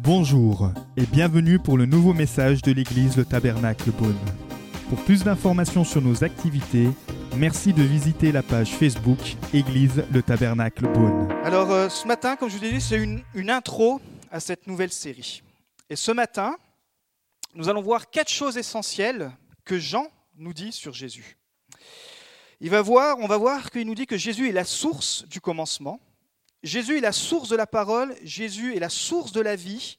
Bonjour et bienvenue pour le nouveau message de l'église Le Tabernacle Beaune. Pour plus d'informations sur nos activités, merci de visiter la page Facebook Église Le Tabernacle Beaune. Alors euh, ce matin, comme je vous ai dit, c'est une, une intro à cette nouvelle série. Et ce matin, nous allons voir quatre choses essentielles que Jean nous dit sur Jésus. Il va voir, on va voir qu'il nous dit que Jésus est la source du commencement, Jésus est la source de la parole, Jésus est la source de la vie,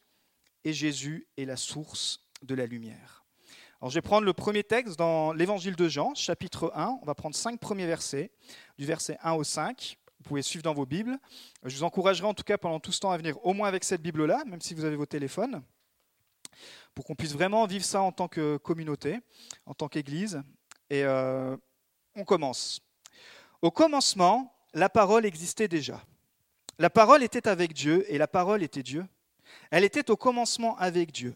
et Jésus est la source de la lumière. Alors je vais prendre le premier texte dans l'évangile de Jean, chapitre 1. On va prendre cinq premiers versets, du verset 1 au 5. Vous pouvez suivre dans vos Bibles. Je vous encouragerai en tout cas pendant tout ce temps à venir au moins avec cette Bible-là, même si vous avez vos téléphones, pour qu'on puisse vraiment vivre ça en tant que communauté, en tant qu'Église. Et euh, on commence. Au commencement, la parole existait déjà. La parole était avec Dieu et la parole était Dieu. Elle était au commencement avec Dieu.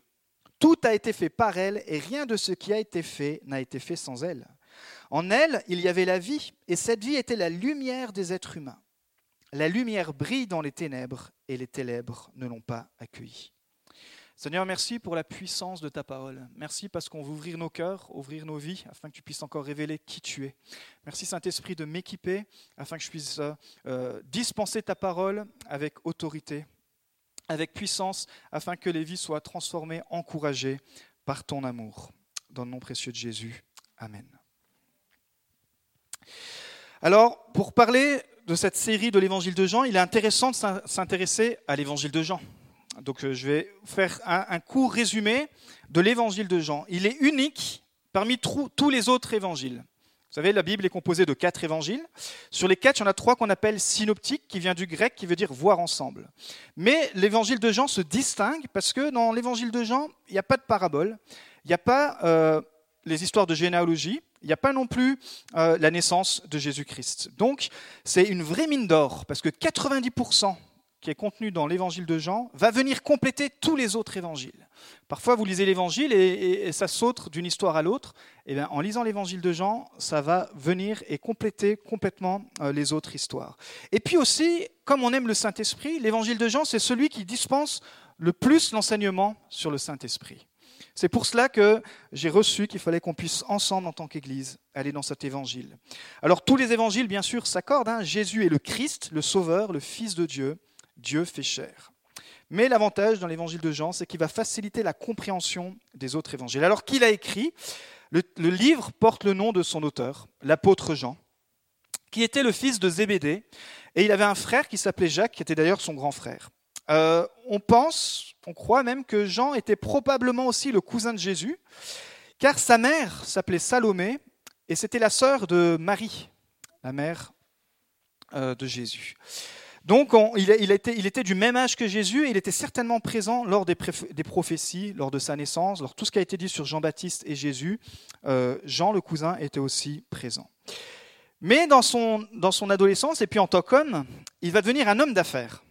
Tout a été fait par elle et rien de ce qui a été fait n'a été fait sans elle. En elle, il y avait la vie et cette vie était la lumière des êtres humains. La lumière brille dans les ténèbres et les ténèbres ne l'ont pas accueillie. Seigneur, merci pour la puissance de ta parole. Merci parce qu'on veut ouvrir nos cœurs, ouvrir nos vies, afin que tu puisses encore révéler qui tu es. Merci Saint-Esprit de m'équiper, afin que je puisse euh, dispenser ta parole avec autorité, avec puissance, afin que les vies soient transformées, encouragées par ton amour. Dans le nom précieux de Jésus. Amen. Alors, pour parler de cette série de l'évangile de Jean, il est intéressant de s'intéresser à l'évangile de Jean. Donc euh, je vais faire un, court résumé de l'évangile de Jean. Il est unique parmi tous les autres évangiles. Vous savez, la Bible est composée de quatre évangiles. Sur les quatre, il y en a trois qu'on appelle synoptiques, qui vient du grec, qui veut dire voir ensemble. Mais l'évangile de Jean se distingue parce que dans l'évangile de Jean, il n'y a pas de parabole, il n'y a pas euh, les histoires de généalogie, il n'y a pas non plus euh, la naissance de Jésus-Christ. Donc, c'est une vraie mine d'or, parce que 90% qui est contenu dans l'évangile de Jean va venir compléter tous les autres évangiles. Parfois, vous lisez l'évangile et, ça saute d'une histoire à l'autre. Et eh bien, en lisant l'évangile de Jean, ça va venir et compléter complètement euh, les autres histoires. Et puis aussi, comme on aime le Saint-Esprit, l'évangile de Jean, c'est celui qui dispense le plus l'enseignement sur le Saint-Esprit. C'est pour cela que j'ai reçu qu'il fallait qu'on puisse ensemble, en tant qu'Église, aller dans cet évangile. Alors tous les évangiles, bien sûr, s'accordent. Hein. Jésus est le Christ, le Sauveur, le Fils de Dieu. Dieu fait chair. Mais l'avantage dans l'évangile de Jean, c'est qu'il va faciliter la compréhension des autres évangiles. Alors qu'il a écrit, le, livre porte le nom de son auteur, l'apôtre Jean, qui était le fils de Zébédée, et il avait un frère qui s'appelait Jacques, qui était d'ailleurs son grand frère. Euh, on pense, on croit même que Jean était probablement aussi le cousin de Jésus, car sa mère s'appelait Salomé, et c'était la sœur de Marie, la mère euh, de Jésus. Donc il, était, du même âge que Jésus et il était certainement présent lors des, prophéties, lors de sa naissance, lors de tout ce qui a été dit sur Jean-Baptiste et Jésus. Euh, Jean, le cousin, était aussi présent. Mais dans son, adolescence et puis en tant qu'homme, il va devenir un homme d'affaires.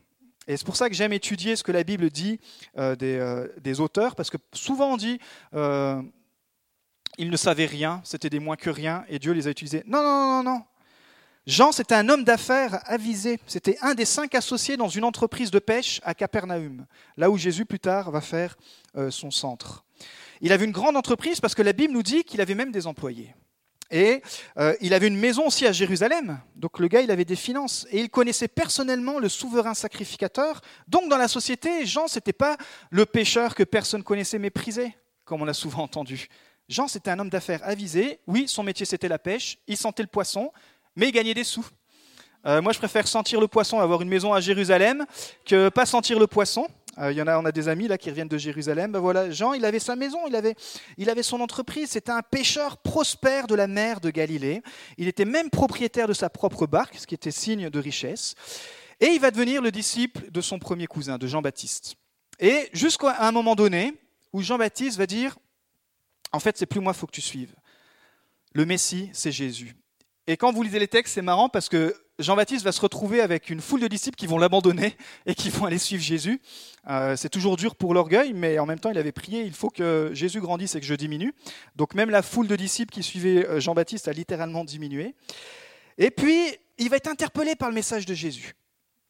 Et c'est pour ça que j'aime étudier ce que la Bible dit euh, euh, des, auteurs, parce que souvent on dit ils ne savaient rien, c'était des moins que rien, et Dieu les a utilisés. Non, non, non, non, Jean, c'était un homme d'affaires avisé. C'était un des cinq associés dans une entreprise de pêche à Capernaum, là où Jésus plus tard va faire euh, son centre. Il avait une grande entreprise parce que la Bible nous dit qu'il avait même des employés. Et euh, il avait une maison aussi à Jérusalem. Donc le gars, il avait des finances. Et il connaissait personnellement le souverain sacrificateur. Donc dans la société, Jean, n'était pas le pêcheur que personne connaissait méprisé, comme on a souvent entendu. Jean, c'était un homme d'affaires avisé. Oui, son métier, c'était la pêche. Il sentait le poisson mais gagner des sous. Euh, moi, je préfère sentir le poisson, avoir une maison à Jérusalem, que pas sentir le poisson. Euh, y en a, on a des amis là qui reviennent de Jérusalem. Ben voilà, Jean, il avait sa maison, il avait, il avait son entreprise. C'était un pêcheur prospère de la mer de Galilée. Il était même propriétaire de sa propre barque, ce qui était signe de richesse. Et il va devenir le disciple de son premier cousin, de Jean-Baptiste. Et jusqu'à un moment donné où Jean-Baptiste va dire, en fait, c'est plus moi, faut que tu suives. Le Messie, c'est Jésus. Et quand vous lisez les textes, c'est marrant parce que Jean-Baptiste va se retrouver avec une foule de disciples qui vont l'abandonner et qui vont aller suivre Jésus. Euh, c'est toujours dur pour l'orgueil, mais en même temps, il avait prié, il faut que Jésus grandisse et que je diminue. Donc même la foule de disciples qui suivaient euh, Jean-Baptiste a littéralement diminué. Et puis, il va être interpellé par le message de Jésus.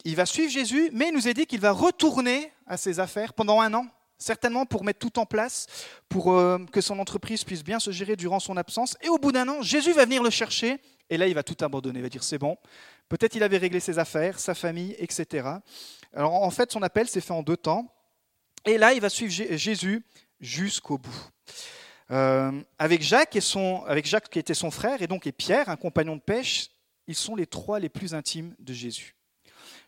il va suivre Jésus, mais il nous est dit qu'il va retourner à ses affaires pendant un an, certainement pour mettre tout en place, pour euh, que son entreprise puisse bien se gérer durant son absence. Et au bout d'un an, Jésus va venir le chercher, et là, il va tout abandonner, il va dire c'est bon. Peut-être il avait réglé ses affaires, sa famille, etc. Alors en fait, son appel s'est fait en deux temps. Et là, il va suivre Jésus jusqu'au bout. Euh, avec, Jacques qui était son frère, et donc et Pierre, un compagnon de pêche, ils sont les trois les plus intimes de Jésus.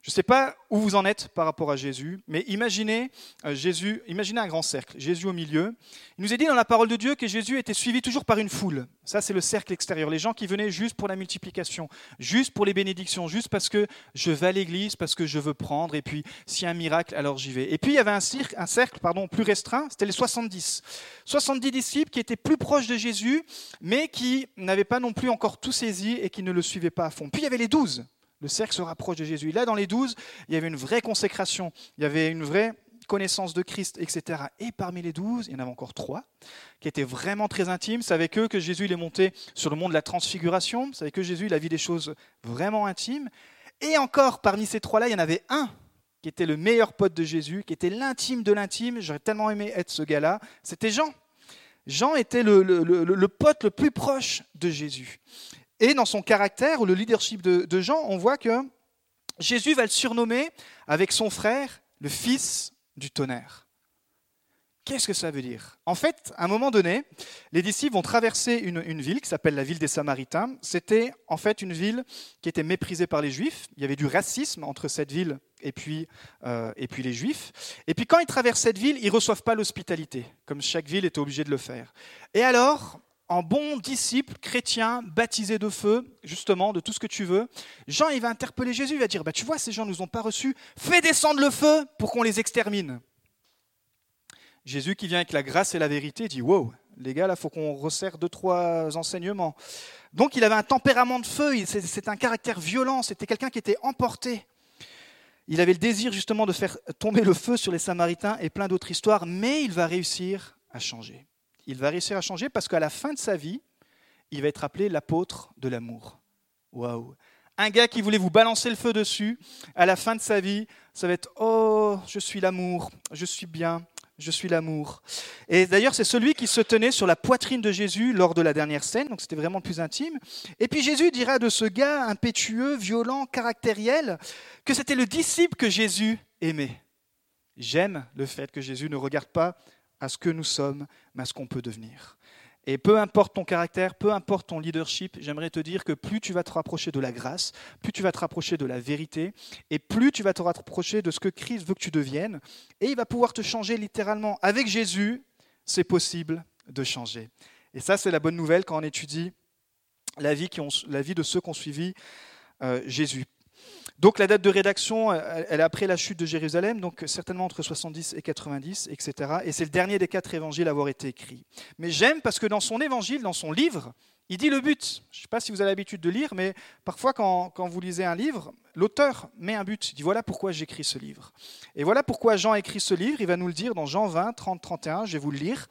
Je ne sais pas où vous en êtes par rapport à Jésus, mais imaginez euh, Jésus, imaginez un grand cercle, Jésus au milieu. Il nous est dit dans la parole de Dieu que Jésus était suivi toujours par une foule. Ça, c'est le cercle extérieur. Les gens qui venaient juste pour la multiplication, juste pour les bénédictions, juste parce que je vais à l'église, parce que je veux prendre, et puis s'il y a un miracle, alors j'y vais. Et puis il y avait un, cercle, un cercle pardon, plus restreint, c'était les 70. 70 disciples qui étaient plus proches de Jésus, mais qui n'avaient pas non plus encore tout saisi et qui ne le suivaient pas à fond. Puis il y avait les 12 le cercle se rapproche de Jésus. Là, dans les douze, il y avait une vraie consécration, il y avait une vraie connaissance de Christ, etc. Et parmi les douze, il y en avait encore trois qui étaient vraiment très intimes. C'est avec eux que Jésus il est monté sur le mont de la transfiguration. C'est avec eux que Jésus a vu des choses vraiment intimes. Et encore, parmi ces trois-là, il y en avait un qui était le meilleur pote de Jésus, qui était l'intime de l'intime. J'aurais tellement aimé être ce gars-là. C'était Jean. Jean était le, le, pote le plus proche de Jésus. Et dans son caractère ou le leadership de, Jean, on voit que Jésus va le surnommer avec son frère le fils du tonnerre. Qu'est-ce que ça veut dire? En fait, à un moment donné, les disciples vont traverser une, ville qui s'appelle la ville des Samaritains. C'était en fait une ville qui était méprisée par les Juifs. Il y avait du racisme entre cette ville et puis, euh, et puis les Juifs. Et puis quand ils traversent cette ville, ils ne reçoivent pas l'hospitalité, comme chaque ville était obligée de le faire. Et alors, en bon disciple chrétien, baptisé de feu, justement, de tout ce que tu veux, Jean, il va interpeller Jésus, il va dire, bah, tu vois, ces gens ne nous ont pas reçus, fais descendre le feu pour qu'on les extermine. Jésus qui vient avec la grâce et la vérité dit, wow, les gars, là, faut qu'on resserre deux, trois enseignements. Donc il avait un tempérament de feu, c'est un caractère violent, c'était quelqu'un qui était emporté. Il avait le désir justement de faire tomber le feu sur les Samaritains et plein d'autres histoires, mais il va réussir à changer il va réussir à changer parce qu'à la fin de sa vie, il va être appelé l'apôtre de l'amour. Waouh Un gars qui voulait vous balancer le feu dessus, à la fin de sa vie, ça va être Oh, je suis l'amour, je suis bien, je suis l'amour. Et d'ailleurs, c'est celui qui se tenait sur la poitrine de Jésus lors de la dernière scène, donc c'était vraiment plus intime. Et puis Jésus dira de ce gars impétueux, violent, caractériel, que c'était le disciple que Jésus aimait. J'aime le fait que Jésus ne regarde pas à ce que nous sommes, mais à ce qu'on peut devenir. Et peu importe ton caractère, peu importe ton leadership, j'aimerais te dire que plus tu vas te rapprocher de la grâce, plus tu vas te rapprocher de la vérité, et plus tu vas te rapprocher de ce que Christ veut que tu deviennes, et il va pouvoir te changer littéralement. Avec Jésus, c'est possible de changer. Et ça, c'est la bonne nouvelle quand on étudie la vie, qui ont, la vie de ceux qui ont suivi euh, Jésus. Donc la date de rédaction, elle est après la chute de Jérusalem, donc certainement entre 70 et 90, etc. Et c'est le dernier des quatre évangiles à avoir été écrit. Mais j'aime parce que dans son évangile, dans son livre, il dit le but. Je ne sais pas si vous avez l'habitude de lire, mais parfois quand, vous lisez un livre, l'auteur met un but. Il dit voilà pourquoi j'écris ce livre. Et voilà pourquoi Jean écrit ce livre. Il va nous le dire dans Jean 20, 30, 31. Je vais vous le lire.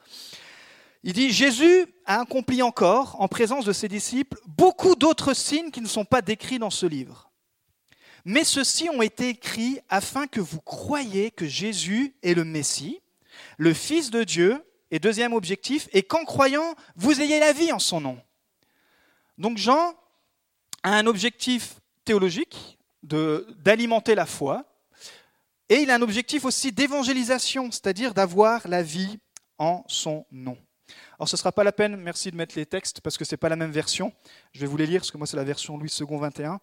Il dit Jésus a accompli encore, en présence de ses disciples, beaucoup d'autres signes qui ne sont pas décrits dans ce livre. Mais ceux-ci ont été écrits afin que vous croyiez que Jésus est le Messie, le Fils de Dieu, et deuxième objectif, et qu'en croyant, vous ayez la vie en son nom. Donc Jean a un objectif théologique d'alimenter la foi, et il a un objectif aussi d'évangélisation, c'est-à-dire d'avoir la vie en son nom. Alors ce ne sera pas la peine, merci de mettre les textes, parce que ce n'est pas la même version. Je vais vous les lire, parce que moi c'est la version Louis II 21.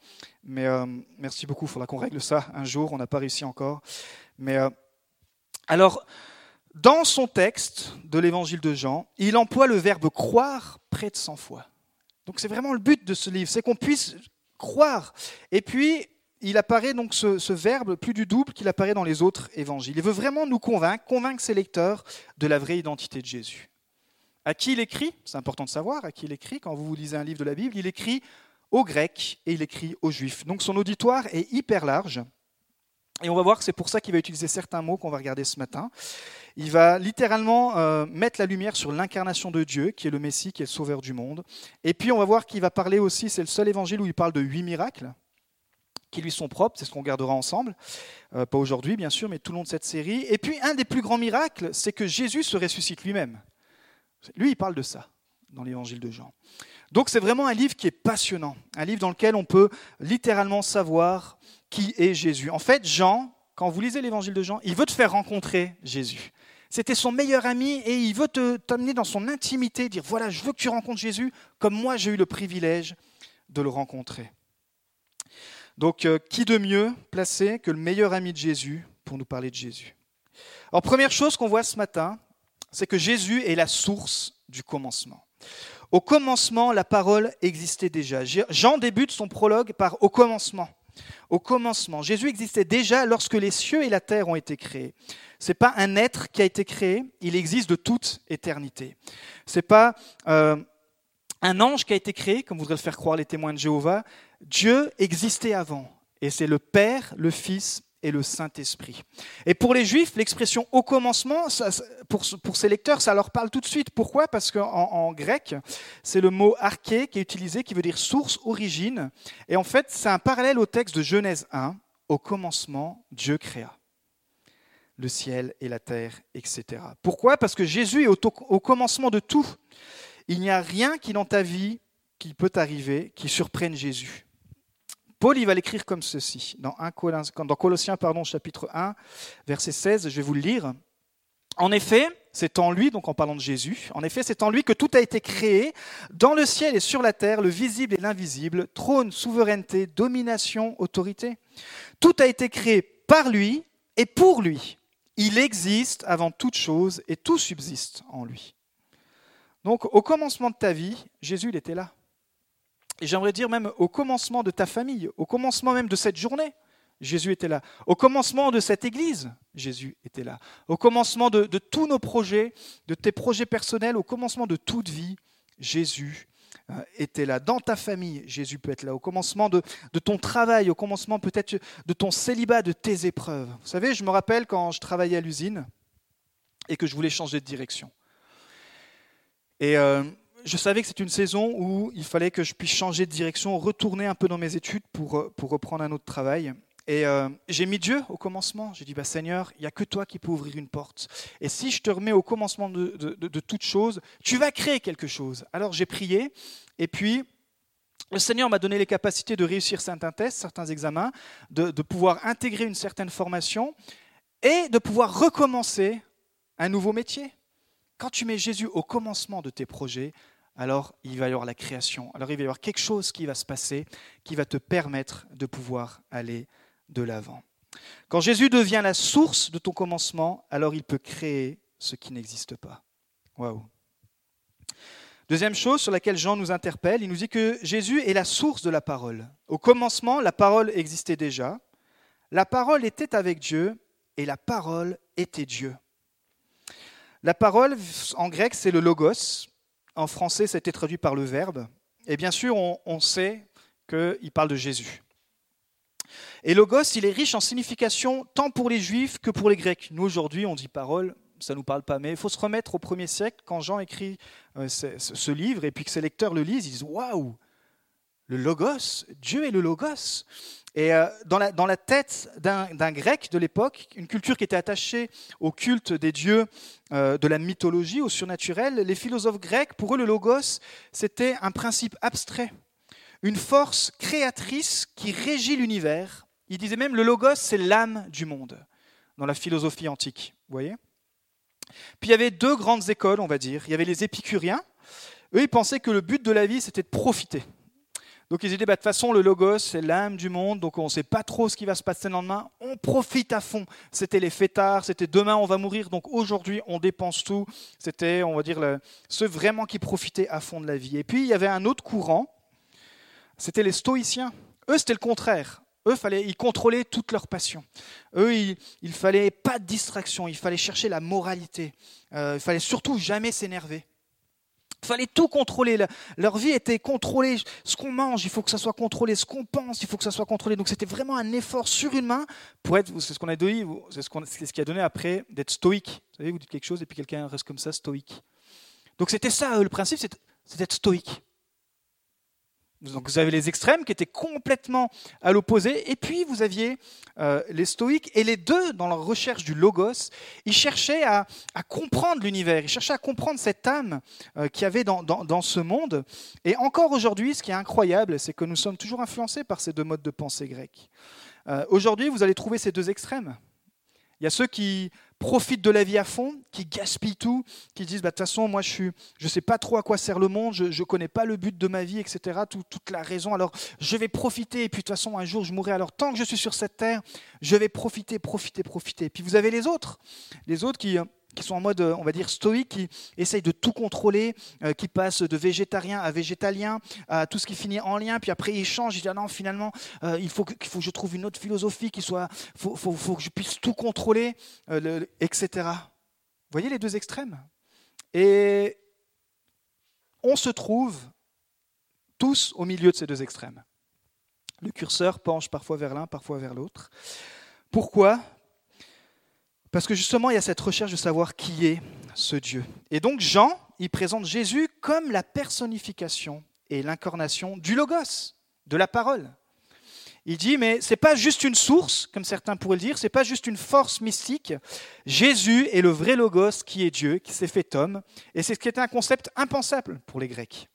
Mais euh, merci beaucoup, il faudra qu'on règle ça un jour, on n'a pas réussi encore. Mais euh, alors, dans son texte de l'évangile de Jean, il emploie le verbe croire près de 100 fois. Donc c'est vraiment le but de ce livre, c'est qu'on puisse croire. Et puis, il apparaît donc ce, ce, verbe plus du double qu'il apparaît dans les autres évangiles. Il veut vraiment nous convaincre, convaincre ses lecteurs de la vraie identité de Jésus. À qui il écrit C'est important de savoir à qui il écrit. Quand vous lisez un livre de la Bible, il écrit aux Grecs et il écrit aux Juifs. Donc son auditoire est hyper large. Et on va voir que c'est pour ça qu'il va utiliser certains mots qu'on va regarder ce matin. Il va littéralement euh, mettre la lumière sur l'incarnation de Dieu, qui est le Messie, qui est le Sauveur du monde. Et puis on va voir qu'il va parler aussi, c'est le seul évangile où il parle de huit miracles. qui lui sont propres, c'est ce qu'on gardera ensemble, euh, pas aujourd'hui bien sûr, mais tout le long de cette série. Et puis un des plus grands miracles, c'est que Jésus se ressuscite lui-même. Lui, il parle de ça dans l'évangile de Jean. Donc c'est vraiment un livre qui est passionnant, un livre dans lequel on peut littéralement savoir qui est Jésus. En fait, Jean, quand vous lisez l'évangile de Jean, il veut te faire rencontrer Jésus. C'était son meilleur ami et il veut t'amener dans son intimité, dire voilà, je veux que tu rencontres Jésus comme moi j'ai eu le privilège de le rencontrer. Donc, euh, qui de mieux placé que le meilleur ami de Jésus pour nous parler de Jésus? Alors, première chose qu'on voit ce matin, c'est que Jésus est la source du commencement. Au commencement, la parole existait déjà. Jean débute son prologue par au commencement. Au commencement, Jésus existait déjà lorsque les cieux et la terre ont été créés. Ce n'est pas un être qui a été créé, il existe de toute éternité. Ce n'est pas euh, un ange qui a été créé, comme voudraient le faire croire les témoins de Jéhovah. Dieu existait avant. Et c'est le Père, le Fils et le Saint-Esprit. Et pour les Juifs, l'expression au commencement, pour, pour, ces lecteurs, ça leur parle tout de suite. Pourquoi? Parce qu'en en grec, c'est le mot arché qui est utilisé, qui veut dire source, origine. Et en fait, c'est un parallèle au texte de Genèse 1. Au commencement, Dieu créa le ciel et la terre, etc. Pourquoi? Parce que Jésus est au, au commencement de tout. Il n'y a rien qui dans ta vie qui peut arriver qui surprenne Jésus. Paul, il va l'écrire comme ceci, dans, Colossiens pardon, chapitre 1, verset 16, je vais vous le lire. En effet, c'est en lui, donc en parlant de Jésus, en effet, c'est en lui que tout a été créé, dans le ciel et sur la terre, le visible et l'invisible, trône, souveraineté, domination, autorité. Tout a été créé par lui et pour lui. Il existe avant toute chose et tout subsiste en lui. Donc au commencement de ta vie, Jésus, il était là. Et j'aimerais dire même au commencement de ta famille, au commencement même de cette journée, Jésus était là. Au commencement de cette église, Jésus était là. Au commencement de, tous nos projets, de tes projets personnels, au commencement de toute vie, Jésus euh, était là. Dans ta famille, Jésus peut être là. Au commencement de, ton travail, au commencement peut-être de ton célibat, de tes épreuves. Vous savez, je me rappelle quand je travaillais à l'usine et que je voulais changer de direction. Et euh, je savais que c'était une saison où il fallait que je puisse changer de direction, retourner un peu dans mes études pour, euh, pour reprendre un autre travail. Et euh, j'ai mis Dieu au commencement. J'ai dit, bah, Seigneur, il n'y a que toi qui peux ouvrir une porte. Et si je te remets au commencement de, de, toute chose, tu vas créer quelque chose. Alors j'ai prié, et puis le Seigneur m'a donné les capacités de réussir certains tests, certains examens, de, de pouvoir intégrer une certaine formation et de pouvoir recommencer un nouveau métier. Quand tu mets Jésus au commencement de tes projets, alors il va y avoir la création. Alors il va y avoir quelque chose qui va se passer qui va te permettre de pouvoir aller de l'avant. Quand Jésus devient la source de ton commencement, alors il peut créer ce qui n'existe pas. Waouh. Deuxième chose sur laquelle Jean nous interpelle, il nous dit que Jésus est la source de la parole. Au commencement, la parole existait déjà. La parole était avec Dieu et la parole était Dieu. La parole, en grec, c'est le logos. En français, c'était traduit par le verbe. Et bien sûr, on, sait qu'il parle de Jésus. Et logos, il est riche en signification tant pour les juifs que pour les grecs. Nous, aujourd'hui, on dit parole, ça ne nous parle pas, mais il faut se remettre au premier siècle, quand Jean écrit euh, ce, livre, et puis que ses lecteurs le lisent, ils disent Waouh Le logos, Dieu est le logos. Et euh, dans la, tête d'un grec de l'époque, une culture qui était attachée au culte des dieux euh, de la mythologie, au surnaturel, les philosophes grecs, pour eux, le logos, c'était un principe abstrait, une force créatrice qui régit l'univers. Ils disaient même le logos, c'est l'âme du monde, dans la philosophie antique. Voyez Puis il y avait deux grandes écoles, on va dire. Il y avait les épicuriens. Eux, ils pensaient que le but de la vie, c'était de profiter. Donc ils disaient, bah, de toute façon, le logos, c'est l'âme du monde, donc on ne sait pas trop ce qui va se passer le lendemain, on profite à fond. C'était les fêtards, c'était demain on va mourir, donc aujourd'hui on dépense tout. C'était, on va dire, ceux vraiment qui profitaient à fond de la vie. Et puis il y avait un autre courant, c'était les stoïciens. Eux, c'était le contraire. Eux, fallait, ils contrôlaient toute leur passion. Eux, il ne fallait pas de distraction, il fallait chercher la moralité. Euh, il fallait surtout jamais s'énerver. Il fallait tout contrôler. Leur vie était contrôlée. Ce qu'on mange, il faut que ça soit contrôlé. Ce qu'on pense, il faut que ça soit contrôlé. Donc c'était vraiment un effort surhumain pour être. C'est ce qu'on a donné. C'est ce, qui a donné après d'être stoïque. Vous savez, vous dites quelque chose et puis quelqu'un reste comme ça, stoïque. Donc c'était ça le principe, c'est d'être stoïque. Donc vous avez les extrêmes qui étaient complètement à l'opposé, et puis vous aviez euh, les stoïques, et les deux, dans leur recherche du logos, ils cherchaient à, comprendre l'univers, ils cherchaient à comprendre cette âme euh, qu'il y avait dans, ce monde. Et encore aujourd'hui, ce qui est incroyable, c'est que nous sommes toujours influencés par ces deux modes de pensée grecs. Euh, aujourd'hui, vous allez trouver ces deux extrêmes. Il y a ceux qui profitent de la vie à fond, qui gaspillent tout, qui disent bah, de toute façon, moi je ne je sais pas trop à quoi sert le monde, je ne connais pas le but de ma vie, etc. toute la raison. Alors je vais profiter, et puis de toute façon, un jour je mourrai. Alors tant que je suis sur cette terre, je vais profiter, profiter, profiter. Et puis vous avez les autres, les autres qui qui sont en mode, on va dire, stoïque, qui essayent de tout contrôler, euh, qui passent de végétarien à végétalien, à tout ce qui finit en lien, puis après ils changent, ils disent ah non, finalement, euh, il, faut que, faut je trouve une autre philosophie qui soit, faut, faut, faut, que je puisse tout contrôler, euh, etc. Vous voyez les deux extrêmes? Et on se trouve tous au milieu de ces deux extrêmes. Le curseur penche parfois vers l'un, parfois vers l'autre. Pourquoi? Parce que justement, il y a cette recherche de savoir qui est ce Dieu. Et donc Jean, il présente Jésus comme la personnification et l'incarnation du logos, de la parole. Il dit, mais ce n'est pas juste une source, comme certains pourraient le dire, ce n'est pas juste une force mystique. Jésus est le vrai logos qui est Dieu, qui s'est fait homme. Et c'est ce qui était un concept impensable pour les Grecs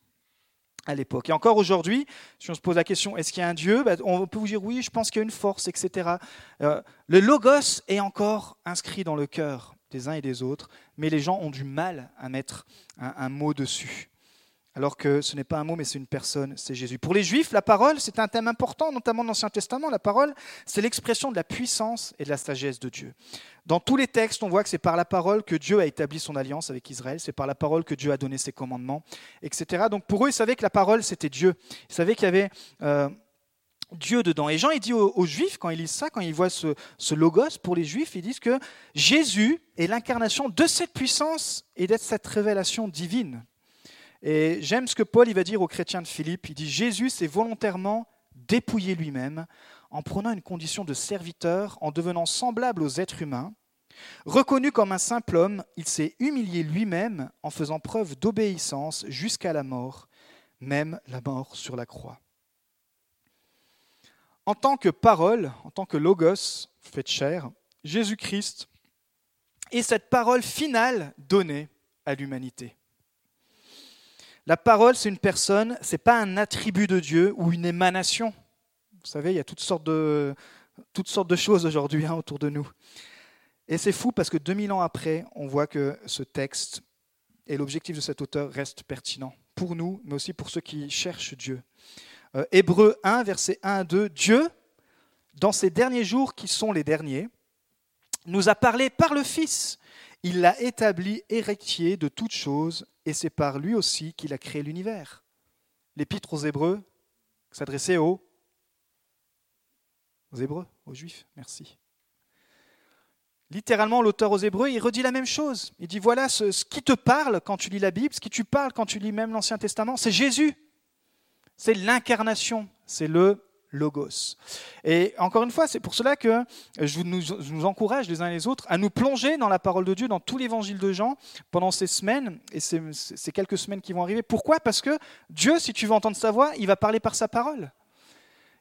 à l'époque. Et encore aujourd'hui, si on se pose la question, est-ce qu'il y a un Dieu? Bah, On peut vous dire oui, je pense qu'il y a une force, etc. Euh, le logos est encore inscrit dans le cœur des uns et des autres, mais les gens ont du mal à mettre un mot dessus alors que ce n'est pas un mot, mais c'est une personne, c'est Jésus. Pour les Juifs, la parole, c'est un thème important, notamment dans l'Ancien Testament. La parole, c'est l'expression de la puissance et de la sagesse de Dieu. Dans tous les textes, on voit que c'est par la parole que Dieu a établi son alliance avec Israël, c'est par la parole que Dieu a donné ses commandements, etc. Donc pour eux, ils savaient que la parole, c'était Dieu. Ils savaient qu'il y avait... Euh, Dieu dedans. Et Jean, il dit aux, Juifs, quand ils lisent ça, quand ils voient ce, ce, logos, pour les Juifs, ils disent que Jésus est l'incarnation de cette puissance et d'être cette révélation divine. Et j'aime ce que Paul va dire aux chrétiens de Philippe. Il dit Jésus s'est volontairement dépouillé lui-même en prenant une condition de serviteur, en devenant semblable aux êtres humains. Reconnu comme un simple homme, il s'est humilié lui-même en faisant preuve d'obéissance jusqu'à la mort, même la mort sur la croix. En tant que parole, en tant que logos fait chair, Jésus-Christ est cette parole finale donnée à l'humanité. La parole, c'est une personne, c'est pas un attribut de Dieu ou une émanation. Vous savez, il y a toutes sortes de, choses aujourd'hui hein, autour de nous. Et c'est fou parce que 2000 ans après, on voit que ce texte et l'objectif de cet auteur restent pertinents pour nous, mais aussi pour ceux qui cherchent Dieu. Euh, Hébreu 1, verset 1 à 2, Dieu, dans ces derniers jours qui sont les derniers, nous a parlé par le Fils. Il l'a établi héritier de toutes choses et c'est par lui aussi qu'il a créé l'univers. L'épître aux Hébreux s'adressait aux, Hébreux, aux Juifs, merci. Littéralement, l'auteur aux Hébreux, il redit la même chose. Il dit, voilà, ce, ce qui te parle quand tu lis la Bible, ce qui te parle quand tu lis même l'Ancien Testament, c'est Jésus. C'est l'incarnation, c'est le logos. Et encore une fois, c'est pour cela que je nous, encourage les uns et les autres à nous plonger dans la parole de Dieu, dans tout l'évangile de Jean, pendant ces semaines, et ces, ces quelques semaines qui vont arriver. Pourquoi? Parce que Dieu, si tu veux entendre sa voix, il va parler par sa parole.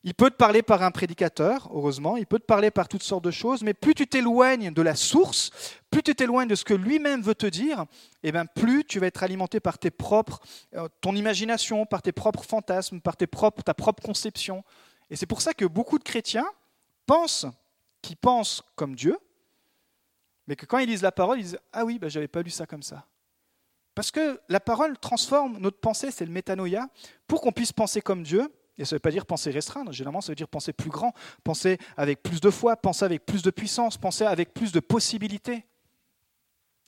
Il peut te parler par un prédicateur, heureusement, il peut te parler par toutes sortes de choses, mais plus tu t'éloignes de la source, plus tu t'éloignes de ce que lui-même veut te dire, et eh bien plus tu vas être alimenté par tes propres, euh, ton imagination, par tes propres fantasmes, par tes propres, ta propre conception et c'est pour ça que beaucoup de chrétiens pensent qu'ils pensent comme Dieu, mais que quand ils lisent la parole, ils disent Ah oui, je n'avais pas lu ça comme ça. Parce que la parole transforme notre pensée, c'est le métanoïa, pour qu'on puisse penser comme Dieu. Et ça ne veut pas dire penser restreindre, généralement ça veut dire penser plus grand, penser avec plus de foi, penser avec plus de puissance, penser avec plus de possibilités.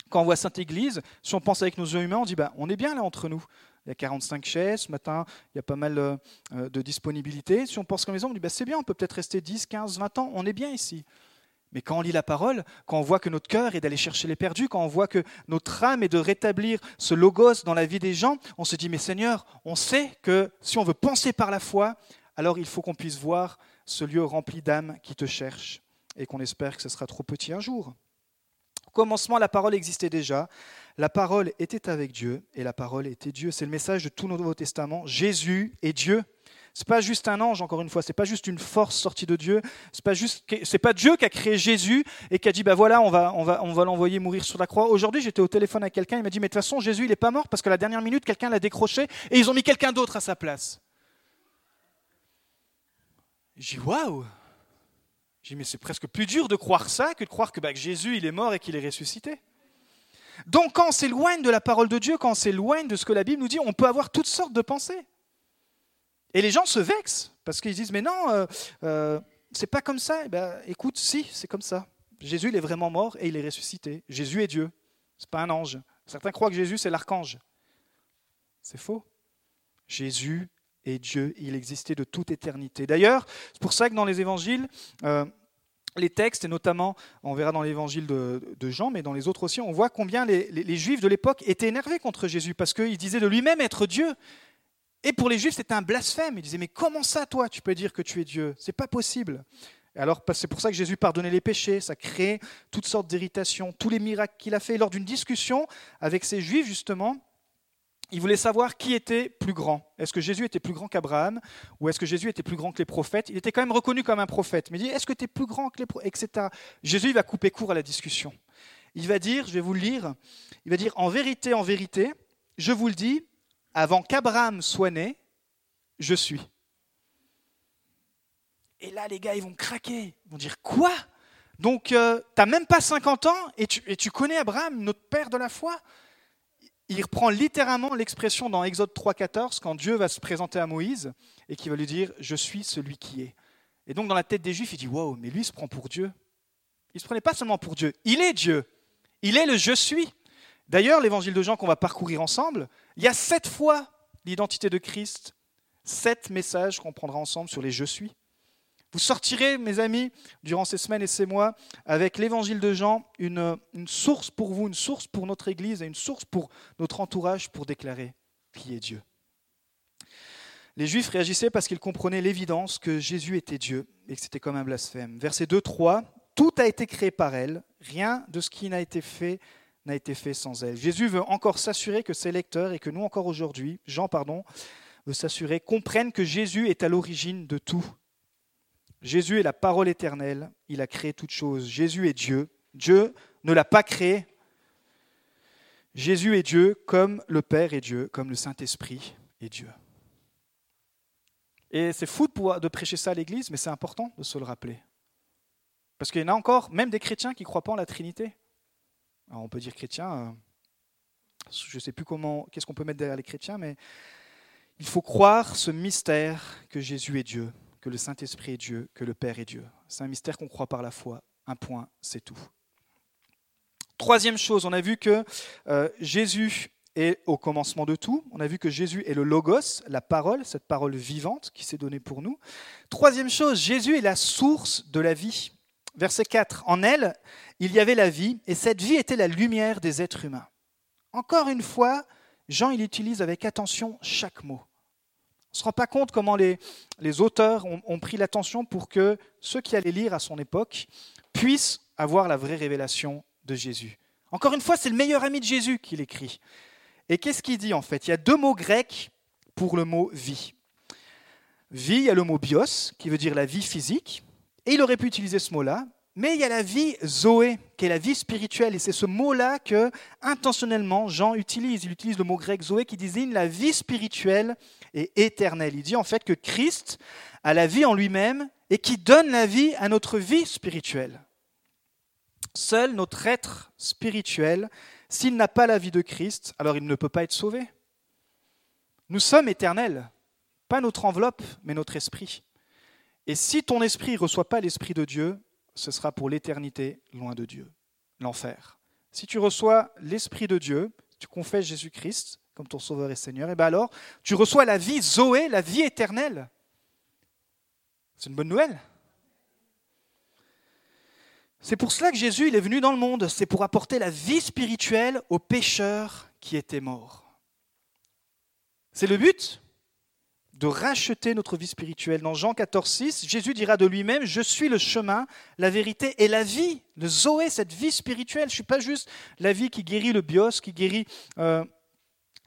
Quand on voit Sainte Église, si on pense avec nos yeux humains, on dit bah, on est bien là entre nous il y a 45 chaises, ce matin, il y a pas mal euh, de disponibilité. Si on pense comme les hommes, on dit bah, c'est bien, on peut peut-être rester 10, 15, 20 ans, on est bien ici. Mais quand on lit la parole, quand on voit que notre cœur est d'aller chercher les perdus, quand on voit que notre âme est de rétablir ce logos dans la vie des gens, on se dit, mais Seigneur, on sait que si on veut penser par la foi, alors il faut qu'on puisse voir ce lieu rempli d'âmes qui te cherchent et qu'on espère que ce sera trop petit un jour. Commencement, la parole existait déjà. La parole était avec Dieu et la parole était Dieu. C'est le message de tout le Nouveau Testament. Jésus est Dieu. C'est pas juste un ange, encore une fois. C'est pas juste une force sortie de Dieu. C'est pas juste, c'est pas Dieu qui a créé Jésus et qui a dit, bah voilà, on va, on va, on va l'envoyer mourir sur la croix. Aujourd'hui, j'étais au téléphone avec quelqu'un. Il m'a dit, mais de toute façon, Jésus, il est pas mort parce que la dernière minute, quelqu'un l'a décroché et ils ont mis quelqu'un d'autre à sa place. J'ai dit, waouh. J'ai dit, mais c'est presque plus dur de croire ça que de croire que, bah, Jésus, est mort et qu'il est ressuscité. Donc quand on s'éloigne de la parole de Dieu, quand on s'éloigne de ce que la Bible nous dit, on peut avoir toutes sortes de pensées. Et les gens se vexent parce qu'ils disent mais non, euh, euh, c'est pas comme ça. Eh ben, écoute, si, c'est comme ça. Jésus il est vraiment mort et il est ressuscité. Jésus est Dieu. C'est pas un ange. Certains croient que Jésus c'est l'archange. C'est faux. Jésus est Dieu. Il existait de toute éternité. D'ailleurs, c'est pour ça que dans les évangiles, euh, les textes, et notamment, on verra dans l'évangile de, Jean, mais dans les autres aussi, on voit combien les, Juifs de l'époque étaient énervés contre Jésus, parce qu'il disait de lui-même être Dieu. Et pour les Juifs, c'était un blasphème. Ils disaient, mais comment ça, toi, tu peux dire que tu es Dieu? C'est pas possible. alors, c'est pour ça que Jésus pardonnait les péchés, ça crée toutes sortes d'irritations, tous les miracles qu'il a fait. Lors d'une discussion avec ces Juifs, justement, il voulait savoir qui était plus grand. Est-ce que Jésus était plus grand qu'Abraham ou est-ce que Jésus était plus grand que les prophètes? Il était quand même reconnu comme un prophète, mais il dit est-ce que tu es plus grand que les prophètes etc. Jésus il va couper court à la discussion. Il va dire, je vais vous le lire, il va dire en vérité, en vérité, je vous le dis, avant qu'Abraham soit né, je suis. Et là, les gars, ils vont craquer. Ils vont dire Quoi? Donc, euh, tu n'as même pas 50 ans et tu connais Abraham, notre père de la foi? Il reprend littéralement l'expression dans Exode 3.14 quand Dieu va se présenter à Moïse et qui va lui dire Je suis celui qui est. Et donc dans la tête des Juifs, il dit Wow, mais lui il se prend pour Dieu. Il ne se prenait pas seulement pour Dieu, il est Dieu. Il est le Je suis. D'ailleurs, l'évangile de Jean qu'on va parcourir ensemble, il y a sept fois l'identité de Christ, sept messages qu'on prendra ensemble sur les Je suis. Vous sortirez, mes amis, durant ces semaines et ces mois, avec l'évangile de Jean, une, source pour vous, une source pour notre Église et une source pour notre entourage pour déclarer qui est Dieu. Les Juifs réagissaient parce qu'ils comprenaient l'évidence que Jésus était Dieu et que c'était comme un blasphème. Verset 2, 3, Tout a été créé par elle, rien de ce qui n'a été fait n'a été fait sans elle. Jésus veut encore s'assurer que ses lecteurs et que nous encore aujourd'hui, Jean pardon, veut s'assurer, comprennent que Jésus est à l'origine de tout Jésus est la parole éternelle, il a créé toutes choses. Jésus est Dieu. Dieu ne l'a pas créé. Jésus est Dieu comme le Père est Dieu, comme le Saint-Esprit est Dieu. Et c'est fou de, prêcher ça à l'Église, mais c'est important de se le rappeler. Parce qu'il y en a encore, même des chrétiens qui ne croient pas en la Trinité. Alors on peut dire chrétien, euh, je ne sais plus comment, qu'est-ce qu'on peut mettre derrière les chrétiens, mais il faut croire ce mystère que Jésus est Dieu, que le Saint-Esprit est Dieu, que le Père est Dieu. C'est un mystère qu'on croit par la foi. Un point, c'est tout. Troisième chose, on a vu que euh, Jésus est au commencement de tout. On a vu que Jésus est le logos, la parole, cette parole vivante qui s'est donnée pour nous. Troisième chose, Jésus est la source de la vie. Verset 4, en elle, il y avait la vie, et cette vie était la lumière des êtres humains. Encore une fois, Jean, il utilise avec attention chaque mot. Ne se rend pas compte comment les, auteurs ont, ont pris l'attention pour que ceux qui allaient lire à son époque puissent avoir la vraie révélation de Jésus. Encore une fois, c'est le meilleur ami de Jésus qui l'écrit. Et qu'est-ce qu'il dit en fait? Il y a deux mots grecs pour le mot vie. Vie, il y a le mot bios, qui veut dire la vie physique, et il aurait pu utiliser ce mot-là, mais il y a la vie Zoé, qui est la vie spirituelle, et c'est ce mot-là que intentionnellement Jean utilise. Il utilise le mot grec Zoé qui désigne la vie spirituelle et éternelle. Il dit en fait que Christ a la vie en lui-même et qui donne la vie à notre vie spirituelle. Seul notre être spirituel, s'il n'a pas la vie de Christ, alors il ne peut pas être sauvé. Nous sommes éternels, pas notre enveloppe, mais notre esprit. Et si ton esprit ne reçoit pas l'esprit de Dieu, ce sera pour l'éternité loin de Dieu, l'enfer. Si tu reçois l'Esprit de Dieu, tu confesses Jésus-Christ comme ton Sauveur et Seigneur, et bien alors tu reçois la vie Zoé, la vie éternelle. C'est une bonne nouvelle. C'est pour cela que Jésus est venu dans le monde, c'est pour apporter la vie spirituelle aux pécheurs qui étaient morts. C'est le but de racheter notre vie spirituelle. Dans Jean 14, 6, Jésus dira de lui-même, je suis le chemin, la vérité et la vie, le Zoé, cette vie spirituelle. Je ne suis pas juste la vie qui guérit le bios, qui guérit euh,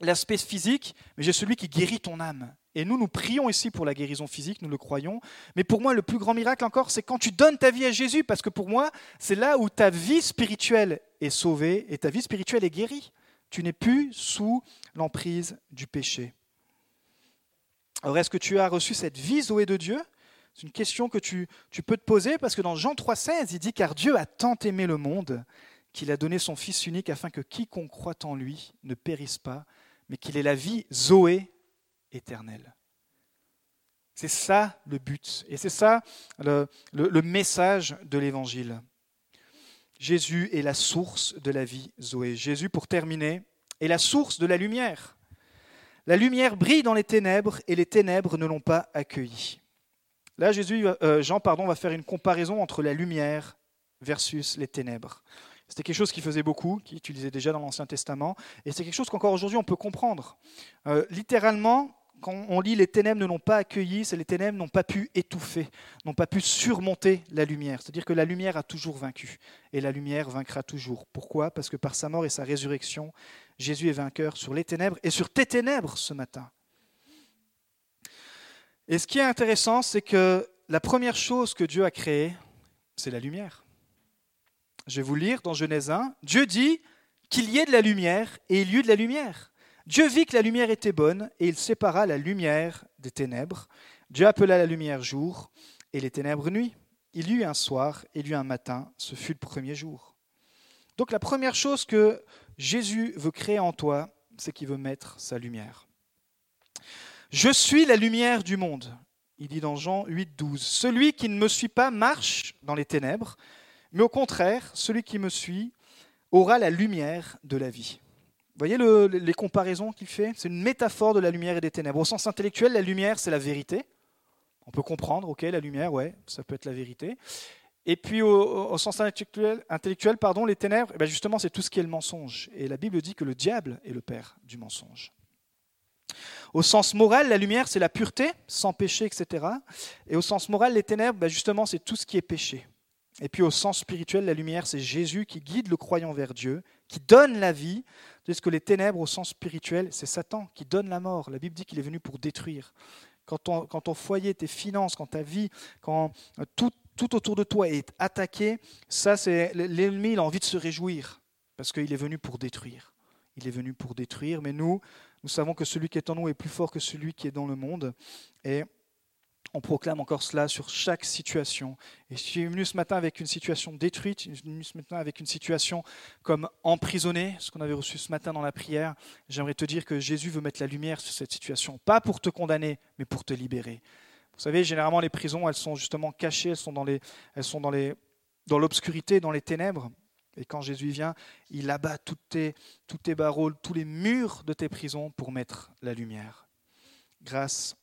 l'aspect physique, mais j'ai celui qui guérit ton âme. Et nous, nous prions ici pour la guérison physique, nous le croyons. Mais pour moi, le plus grand miracle encore, c'est quand tu donnes ta vie à Jésus, parce que pour moi, c'est là où ta vie spirituelle est sauvée et ta vie spirituelle est guérie. Tu n'es plus sous l'emprise du péché. Alors, est-ce que tu as reçu cette vie Zoé de Dieu? C'est une question que tu, tu, peux te poser, parce que dans Jean 3,16, il dit Car Dieu a tant aimé le monde qu'il a donné son Fils unique afin que quiconque croit en lui ne périsse pas, mais qu'il ait la vie Zoé éternelle. C'est ça le but, et c'est ça le, le, message de l'Évangile. Jésus est la source de la vie Zoé. Jésus, pour terminer, est la source de la lumière. La lumière brille dans les ténèbres et les ténèbres ne l'ont pas accueillie. Là, Jésus, euh, Jean pardon, va faire une comparaison entre la lumière versus les ténèbres. C'était quelque chose qui faisait beaucoup, qui utilisait déjà dans l'Ancien Testament, et c'est quelque chose qu'encore aujourd'hui on peut comprendre. Euh, littéralement, quand on lit les ténèbres ne l'ont pas accueilli, c'est les ténèbres n'ont pas pu étouffer, n'ont pas pu surmonter la lumière. C'est-à-dire que la lumière a toujours vaincu, et la lumière vaincra toujours. Pourquoi? Parce que par sa mort et sa résurrection, Jésus est vainqueur sur les ténèbres et sur tes ténèbres ce matin. Et ce qui est intéressant, c'est que la première chose que Dieu a créée, c'est la lumière. Je vais vous lire dans Genèse 1. Dieu dit qu'il y ait de la lumière et il y eut de la lumière. Dieu vit que la lumière était bonne et il sépara la lumière des ténèbres. Dieu appela la lumière jour et les ténèbres nuit. Il y eut un soir et il y eut un matin, ce fut le premier jour. Donc la première chose que Jésus veut créer en toi, c'est qu'il veut mettre sa lumière. Je suis la lumière du monde. Il dit dans Jean 8, 12. Celui qui ne me suit pas marche dans les ténèbres, mais au contraire, celui qui me suit aura la lumière de la vie. Vous voyez les comparaisons qu'il fait? C'est une métaphore de la lumière et des ténèbres. Au sens intellectuel, la lumière, c'est la vérité. On peut comprendre, ok, la lumière, ouais, ça peut être la vérité. Et puis au, sens intellectuel, intellectuel, pardon, les ténèbres, eh ben, justement, c'est tout ce qui est le mensonge. Et la Bible dit que le diable est le père du mensonge. Au sens moral, la lumière, c'est la pureté, sans péché, etc. Et au sens moral, les ténèbres, ben, justement, c'est tout ce qui est péché. Et puis au sens spirituel, la lumière, c'est Jésus qui guide le croyant vers Dieu, qui donne la vie, tandis que les ténèbres, au sens spirituel, c'est Satan qui donne la mort. La Bible dit qu'il est venu pour détruire. Quand ton, quand ton, foyer, tes finances, quand ta vie, quand tout, tout autour de toi est attaqué, ça, c'est l'ennemi, il a envie de se réjouir, parce qu'il est venu pour détruire. Il est venu pour détruire, mais nous, nous savons que celui qui est en nous est plus fort que celui qui est dans le monde. Et on proclame encore cela sur chaque situation. Et je suis venu ce matin avec une situation détruite, je suis venu ce matin avec une situation comme emprisonnée, ce qu'on avait reçu ce matin dans la prière. J'aimerais te dire que Jésus veut mettre la lumière sur cette situation, pas pour te condamner, mais pour te libérer. Vous savez, généralement, les prisons, elles sont justement cachées, elles sont dans, l'obscurité, dans les ténèbres. Et quand Jésus vient, il abat toutes tes, toutes tes barreaux, tous les murs de tes prisons pour mettre la lumière. Grâce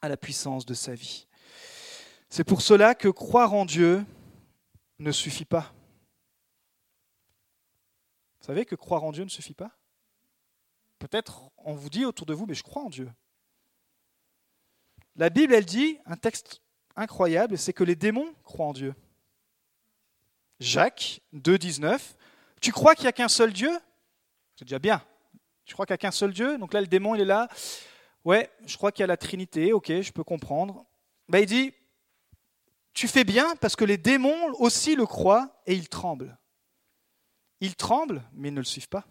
à la puissance de sa vie. C'est pour cela que croire en Dieu ne suffit pas. Vous savez que croire en Dieu ne suffit pas? Peut-être on vous dit autour de vous, mais je crois en Dieu. La Bible, elle dit un texte incroyable, c'est que les démons croient en Dieu. Jacques 2, 19, tu crois qu'il n'y a qu'un seul Dieu? C'est déjà bien. Tu crois qu'il n'y a qu'un seul Dieu? Donc là, le démon, il est là. Ouais, je crois qu'il y a la Trinité, ok, je peux comprendre. Ben, il dit, tu fais bien parce que les démons aussi le croient et ils tremblent. Ils tremblent, mais ils ne le suivent pas.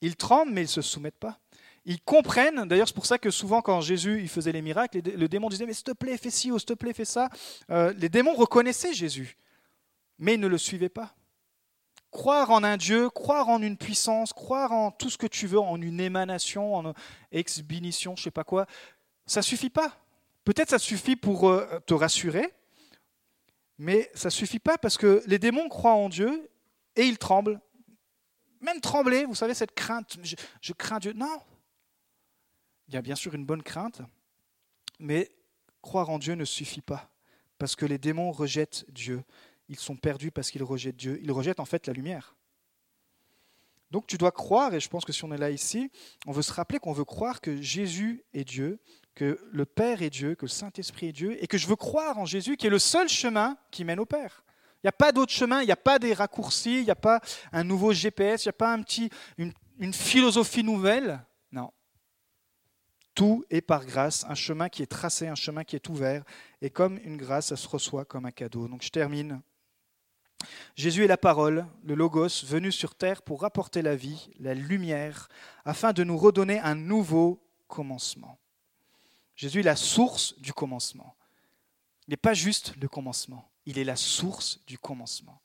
Ils tremblent, mais ils ne se soumettent pas. Ils comprennent, d'ailleurs c'est pour ça que souvent quand Jésus il faisait les miracles, le démon disait, mais s'il te plaît, fais ci ou s'il te plaît, fais ça. Euh, les démons reconnaissaient Jésus, mais ils ne le suivaient pas. Croire en un Dieu, croire en une puissance, croire en tout ce que tu veux, en une émanation, en exbinition, je sais pas quoi, ça suffit pas. Peut-être ça suffit pour euh, te rassurer, mais ça suffit pas parce que les démons croient en Dieu et ils tremblent. Même trembler, vous savez, cette crainte, je crains Dieu. Non. Il y a bien sûr une bonne crainte, mais croire en Dieu ne suffit pas parce que les démons rejettent Dieu ils sont perdus parce qu'ils rejettent Dieu. Ils rejettent en fait la lumière. Donc tu dois croire, et je pense que si on est là ici, on veut se rappeler qu'on veut croire que Jésus est Dieu, que le Père est Dieu, que le Saint-Esprit est Dieu, et que je veux croire en Jésus qui est le seul chemin qui mène au Père. Il n'y a pas d'autre chemin, il n'y a pas des raccourcis, il n'y a pas un nouveau GPS, il n'y a pas un petit, une, une philosophie nouvelle. Tout est par grâce, un chemin qui est tracé, un chemin qui est ouvert, et comme une grâce, ça se reçoit comme un cadeau. Donc je termine. Jésus est la parole, le logos, venu sur terre pour apporter la vie, la lumière, afin de nous redonner un nouveau commencement. Jésus est la source du commencement. Il n'est pas juste le commencement, il est la source du commencement.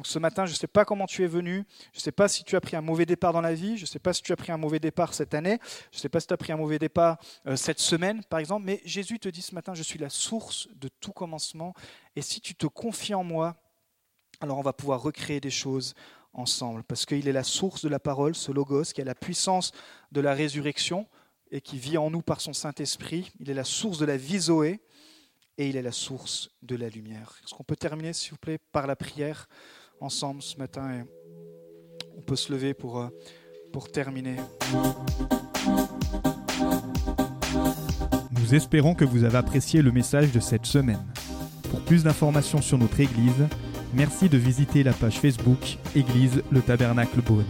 Donc ce matin, je ne sais pas comment tu es venu, je ne sais pas si tu as pris un mauvais départ dans la vie, je ne sais pas si tu as pris un mauvais départ cette année, je ne sais pas si tu as pris un mauvais départ euh, cette semaine, par exemple, mais Jésus te dit ce matin, je suis la source de tout commencement, et si tu te confies en moi, alors on va pouvoir recréer des choses ensemble, parce qu'il est la source de la parole, ce logos, qui a la puissance de la résurrection et qui vit en nous par son Saint-Esprit. Il est la source de la vie Zoé et il est la source de la lumière. Est-ce qu'on peut terminer, s'il vous plaît, par la prière ensemble ce matin et On peut se lever pour, euh, pour terminer. Nous espérons que vous avez apprécié le message de cette semaine. Pour plus d'informations sur notre Église, merci de visiter la page Facebook Église le Tabernacle Beaune.